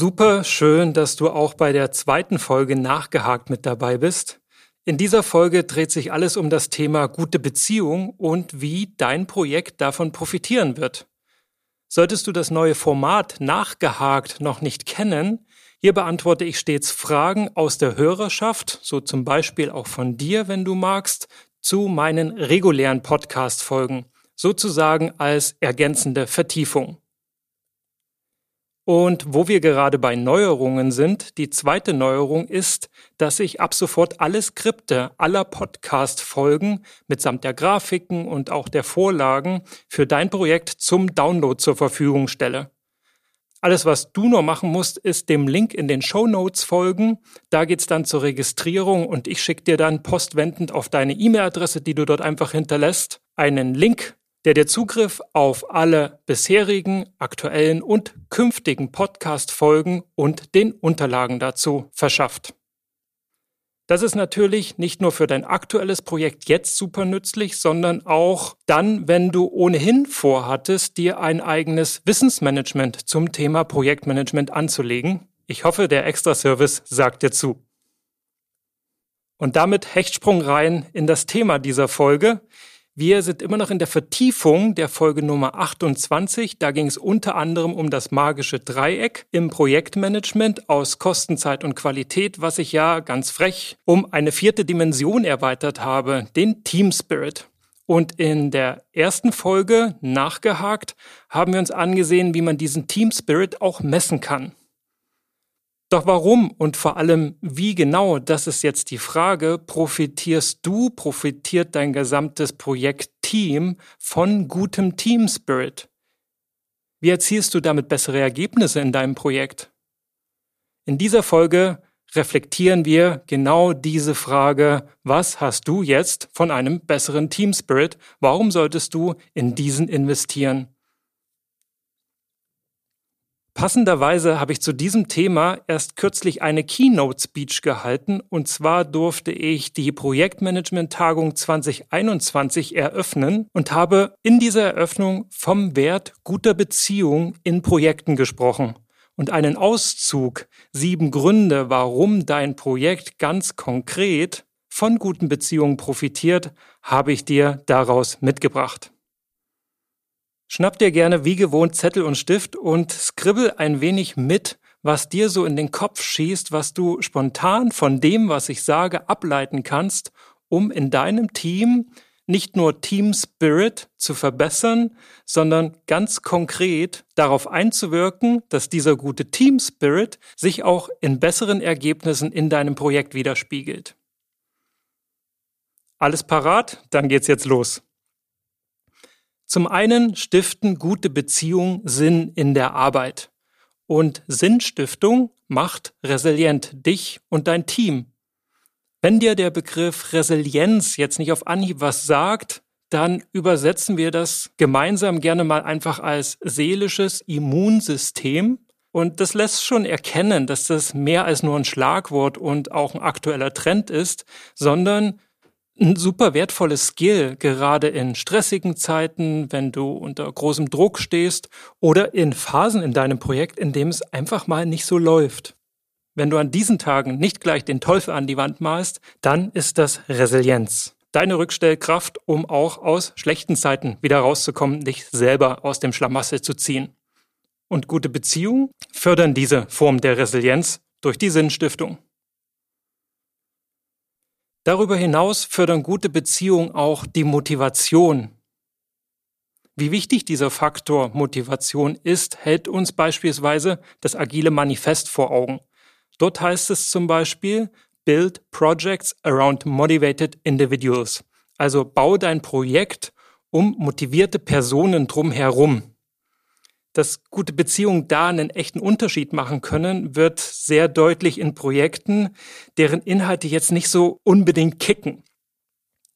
Super schön, dass du auch bei der zweiten Folge nachgehakt mit dabei bist. In dieser Folge dreht sich alles um das Thema gute Beziehung und wie dein Projekt davon profitieren wird. Solltest du das neue Format nachgehakt noch nicht kennen, hier beantworte ich stets Fragen aus der Hörerschaft, so zum Beispiel auch von dir, wenn du magst, zu meinen regulären Podcast-Folgen, sozusagen als ergänzende Vertiefung. Und wo wir gerade bei Neuerungen sind, die zweite Neuerung ist, dass ich ab sofort alle Skripte aller Podcast-Folgen mitsamt der Grafiken und auch der Vorlagen für dein Projekt zum Download zur Verfügung stelle. Alles, was du nur machen musst, ist dem Link in den Show Notes folgen. Da geht's dann zur Registrierung und ich schicke dir dann postwendend auf deine E-Mail-Adresse, die du dort einfach hinterlässt, einen Link der dir Zugriff auf alle bisherigen, aktuellen und künftigen Podcast-Folgen und den Unterlagen dazu verschafft. Das ist natürlich nicht nur für dein aktuelles Projekt jetzt super nützlich, sondern auch dann, wenn du ohnehin vorhattest, dir ein eigenes Wissensmanagement zum Thema Projektmanagement anzulegen. Ich hoffe, der Extra-Service sagt dir zu. Und damit Hechtsprung rein in das Thema dieser Folge. Wir sind immer noch in der Vertiefung der Folge Nummer 28. Da ging es unter anderem um das magische Dreieck im Projektmanagement aus Kosten, Zeit und Qualität, was ich ja ganz frech um eine vierte Dimension erweitert habe, den Team Spirit. Und in der ersten Folge nachgehakt haben wir uns angesehen, wie man diesen Team Spirit auch messen kann. Doch warum und vor allem wie genau, das ist jetzt die Frage, profitierst du, profitiert dein gesamtes Projektteam von gutem Team Spirit? Wie erzielst du damit bessere Ergebnisse in deinem Projekt? In dieser Folge reflektieren wir genau diese Frage, was hast du jetzt von einem besseren Team Spirit? Warum solltest du in diesen investieren? Passenderweise habe ich zu diesem Thema erst kürzlich eine Keynote-Speech gehalten und zwar durfte ich die Projektmanagement-Tagung 2021 eröffnen und habe in dieser Eröffnung vom Wert guter Beziehung in Projekten gesprochen und einen Auszug, sieben Gründe, warum dein Projekt ganz konkret von guten Beziehungen profitiert, habe ich dir daraus mitgebracht. Schnapp dir gerne wie gewohnt Zettel und Stift und skribbel ein wenig mit, was dir so in den Kopf schießt, was du spontan von dem, was ich sage, ableiten kannst, um in deinem Team nicht nur Team Spirit zu verbessern, sondern ganz konkret darauf einzuwirken, dass dieser gute Team Spirit sich auch in besseren Ergebnissen in deinem Projekt widerspiegelt. Alles parat? Dann geht's jetzt los. Zum einen stiften gute Beziehungen Sinn in der Arbeit. Und Sinnstiftung macht resilient dich und dein Team. Wenn dir der Begriff Resilienz jetzt nicht auf Anhieb was sagt, dann übersetzen wir das gemeinsam gerne mal einfach als seelisches Immunsystem. Und das lässt schon erkennen, dass das mehr als nur ein Schlagwort und auch ein aktueller Trend ist, sondern ein super wertvolles Skill, gerade in stressigen Zeiten, wenn du unter großem Druck stehst oder in Phasen in deinem Projekt, in dem es einfach mal nicht so läuft. Wenn du an diesen Tagen nicht gleich den Teufel an die Wand malst, dann ist das Resilienz. Deine Rückstellkraft, um auch aus schlechten Zeiten wieder rauszukommen, dich selber aus dem Schlamassel zu ziehen. Und gute Beziehungen fördern diese Form der Resilienz durch die Sinnstiftung. Darüber hinaus fördern gute Beziehungen auch die Motivation. Wie wichtig dieser Faktor Motivation ist, hält uns beispielsweise das agile Manifest vor Augen. Dort heißt es zum Beispiel, Build Projects around motivated individuals. Also bau dein Projekt um motivierte Personen drumherum dass gute Beziehungen da einen echten Unterschied machen können, wird sehr deutlich in Projekten, deren Inhalte jetzt nicht so unbedingt kicken.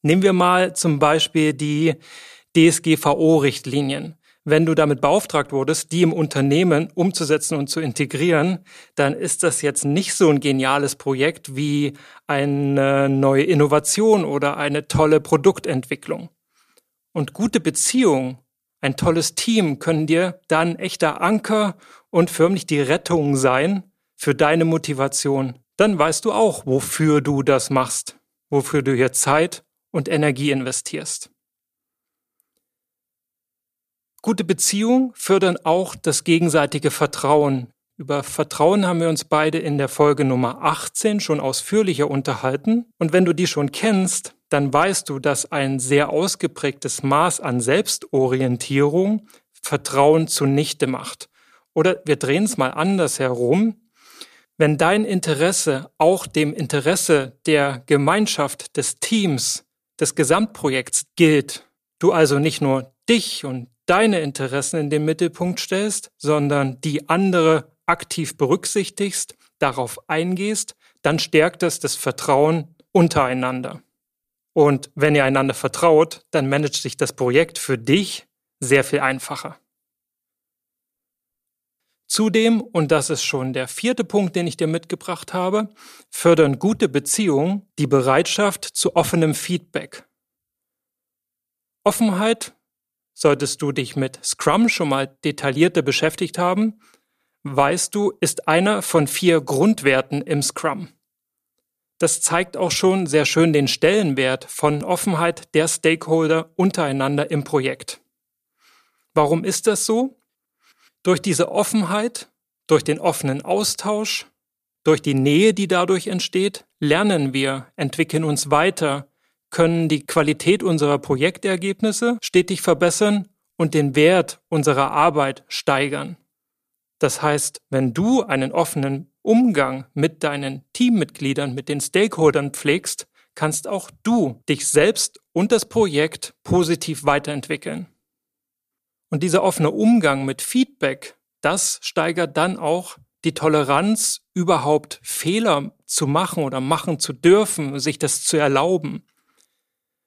Nehmen wir mal zum Beispiel die DSGVO-Richtlinien. Wenn du damit beauftragt wurdest, die im Unternehmen umzusetzen und zu integrieren, dann ist das jetzt nicht so ein geniales Projekt wie eine neue Innovation oder eine tolle Produktentwicklung. Und gute Beziehungen ein tolles Team können dir dann echter Anker und förmlich die Rettung sein für deine Motivation. Dann weißt du auch, wofür du das machst, wofür du hier Zeit und Energie investierst. Gute Beziehungen fördern auch das gegenseitige Vertrauen. Über Vertrauen haben wir uns beide in der Folge Nummer 18 schon ausführlicher unterhalten. Und wenn du die schon kennst, dann weißt du, dass ein sehr ausgeprägtes Maß an Selbstorientierung Vertrauen zunichte macht. Oder wir drehen es mal anders herum. Wenn dein Interesse auch dem Interesse der Gemeinschaft, des Teams, des Gesamtprojekts gilt, du also nicht nur dich und deine Interessen in den Mittelpunkt stellst, sondern die andere aktiv berücksichtigst, darauf eingehst, dann stärkt es das Vertrauen untereinander. Und wenn ihr einander vertraut, dann managt sich das Projekt für dich sehr viel einfacher. Zudem, und das ist schon der vierte Punkt, den ich dir mitgebracht habe, fördern gute Beziehungen die Bereitschaft zu offenem Feedback. Offenheit, solltest du dich mit Scrum schon mal detaillierter beschäftigt haben, weißt du, ist einer von vier Grundwerten im Scrum. Das zeigt auch schon sehr schön den Stellenwert von Offenheit der Stakeholder untereinander im Projekt. Warum ist das so? Durch diese Offenheit, durch den offenen Austausch, durch die Nähe, die dadurch entsteht, lernen wir, entwickeln uns weiter, können die Qualität unserer Projektergebnisse stetig verbessern und den Wert unserer Arbeit steigern. Das heißt, wenn du einen offenen Umgang mit deinen Teammitgliedern, mit den Stakeholdern pflegst, kannst auch du dich selbst und das Projekt positiv weiterentwickeln. Und dieser offene Umgang mit Feedback, das steigert dann auch die Toleranz, überhaupt Fehler zu machen oder machen zu dürfen, sich das zu erlauben.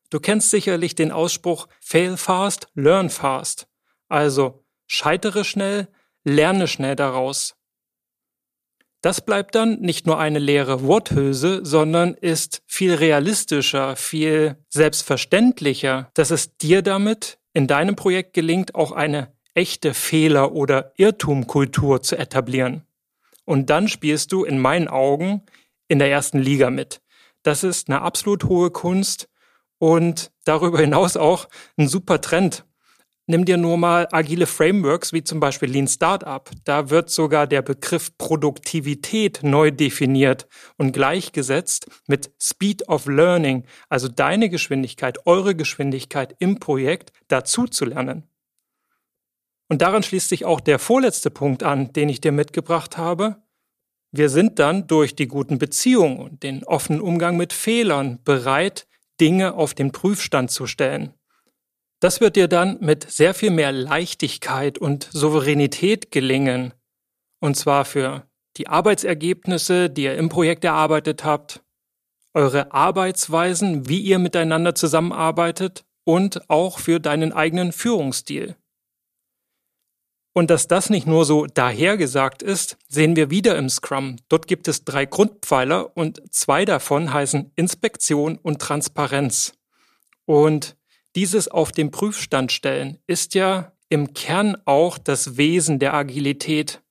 Du kennst sicherlich den Ausspruch Fail fast, learn fast. Also scheitere schnell, lerne schnell daraus. Das bleibt dann nicht nur eine leere Worthülse, sondern ist viel realistischer, viel selbstverständlicher, dass es dir damit in deinem Projekt gelingt, auch eine echte Fehler- oder Irrtumkultur zu etablieren. Und dann spielst du in meinen Augen in der ersten Liga mit. Das ist eine absolut hohe Kunst und darüber hinaus auch ein super Trend. Nimm dir nur mal agile Frameworks wie zum Beispiel Lean Startup. Da wird sogar der Begriff Produktivität neu definiert und gleichgesetzt mit Speed of Learning, also deine Geschwindigkeit, eure Geschwindigkeit im Projekt dazu zu lernen. Und daran schließt sich auch der vorletzte Punkt an, den ich dir mitgebracht habe. Wir sind dann durch die guten Beziehungen und den offenen Umgang mit Fehlern bereit, Dinge auf den Prüfstand zu stellen. Das wird dir dann mit sehr viel mehr Leichtigkeit und Souveränität gelingen. Und zwar für die Arbeitsergebnisse, die ihr im Projekt erarbeitet habt, eure Arbeitsweisen, wie ihr miteinander zusammenarbeitet und auch für deinen eigenen Führungsstil. Und dass das nicht nur so dahergesagt ist, sehen wir wieder im Scrum. Dort gibt es drei Grundpfeiler und zwei davon heißen Inspektion und Transparenz. Und dieses auf den Prüfstand stellen ist ja im Kern auch das Wesen der Agilität.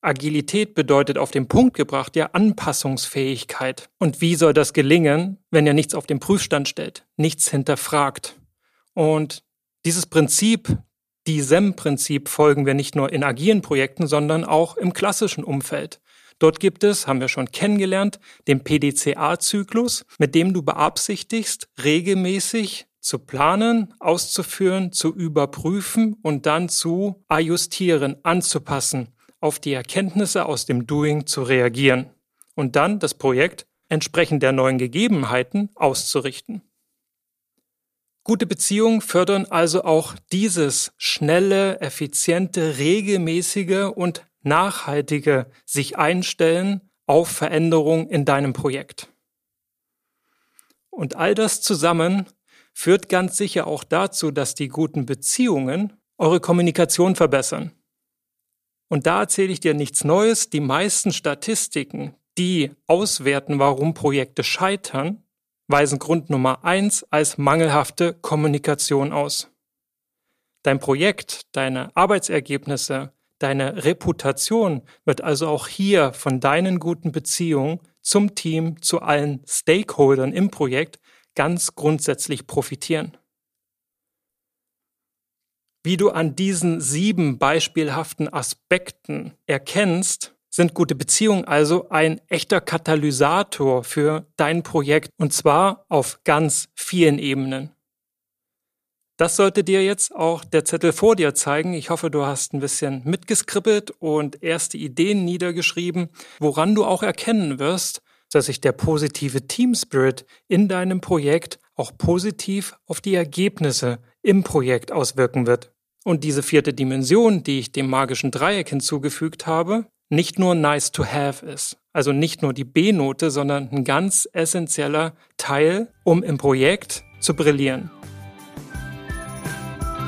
Agilität bedeutet auf den Punkt gebracht ja Anpassungsfähigkeit. Und wie soll das gelingen, wenn er nichts auf den Prüfstand stellt, nichts hinterfragt? Und dieses Prinzip, die SEM-Prinzip folgen wir nicht nur in agilen Projekten, sondern auch im klassischen Umfeld. Dort gibt es, haben wir schon kennengelernt, den PDCA-Zyklus, mit dem du beabsichtigst, regelmäßig zu planen, auszuführen, zu überprüfen und dann zu ajustieren, anzupassen, auf die Erkenntnisse aus dem Doing zu reagieren und dann das Projekt entsprechend der neuen Gegebenheiten auszurichten. Gute Beziehungen fördern also auch dieses schnelle, effiziente, regelmäßige und nachhaltige sich einstellen auf Veränderung in deinem Projekt. Und all das zusammen führt ganz sicher auch dazu, dass die guten Beziehungen eure Kommunikation verbessern. Und da erzähle ich dir nichts Neues. Die meisten Statistiken, die auswerten, warum Projekte scheitern, weisen Grund Nummer eins als mangelhafte Kommunikation aus. Dein Projekt, deine Arbeitsergebnisse, deine Reputation wird also auch hier von deinen guten Beziehungen zum Team, zu allen Stakeholdern im Projekt ganz grundsätzlich profitieren. Wie du an diesen sieben beispielhaften Aspekten erkennst, sind gute Beziehungen also ein echter Katalysator für dein Projekt und zwar auf ganz vielen Ebenen. Das sollte dir jetzt auch der Zettel vor dir zeigen. Ich hoffe, du hast ein bisschen mitgeskribbelt und erste Ideen niedergeschrieben, woran du auch erkennen wirst, dass sich der positive Team Spirit in deinem Projekt auch positiv auf die Ergebnisse im Projekt auswirken wird. Und diese vierte Dimension, die ich dem magischen Dreieck hinzugefügt habe, nicht nur nice to have ist. Also nicht nur die B-Note, sondern ein ganz essentieller Teil, um im Projekt zu brillieren.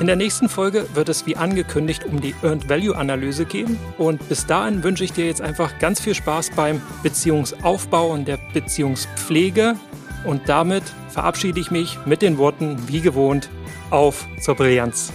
In der nächsten Folge wird es wie angekündigt um die Earned Value Analyse gehen und bis dahin wünsche ich dir jetzt einfach ganz viel Spaß beim Beziehungsaufbau und der Beziehungspflege und damit verabschiede ich mich mit den Worten wie gewohnt auf zur Brillanz.